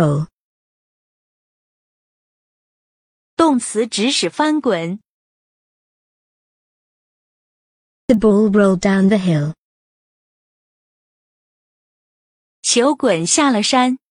o 动词指使翻滚。The ball rolled down the hill. 球滚下了山。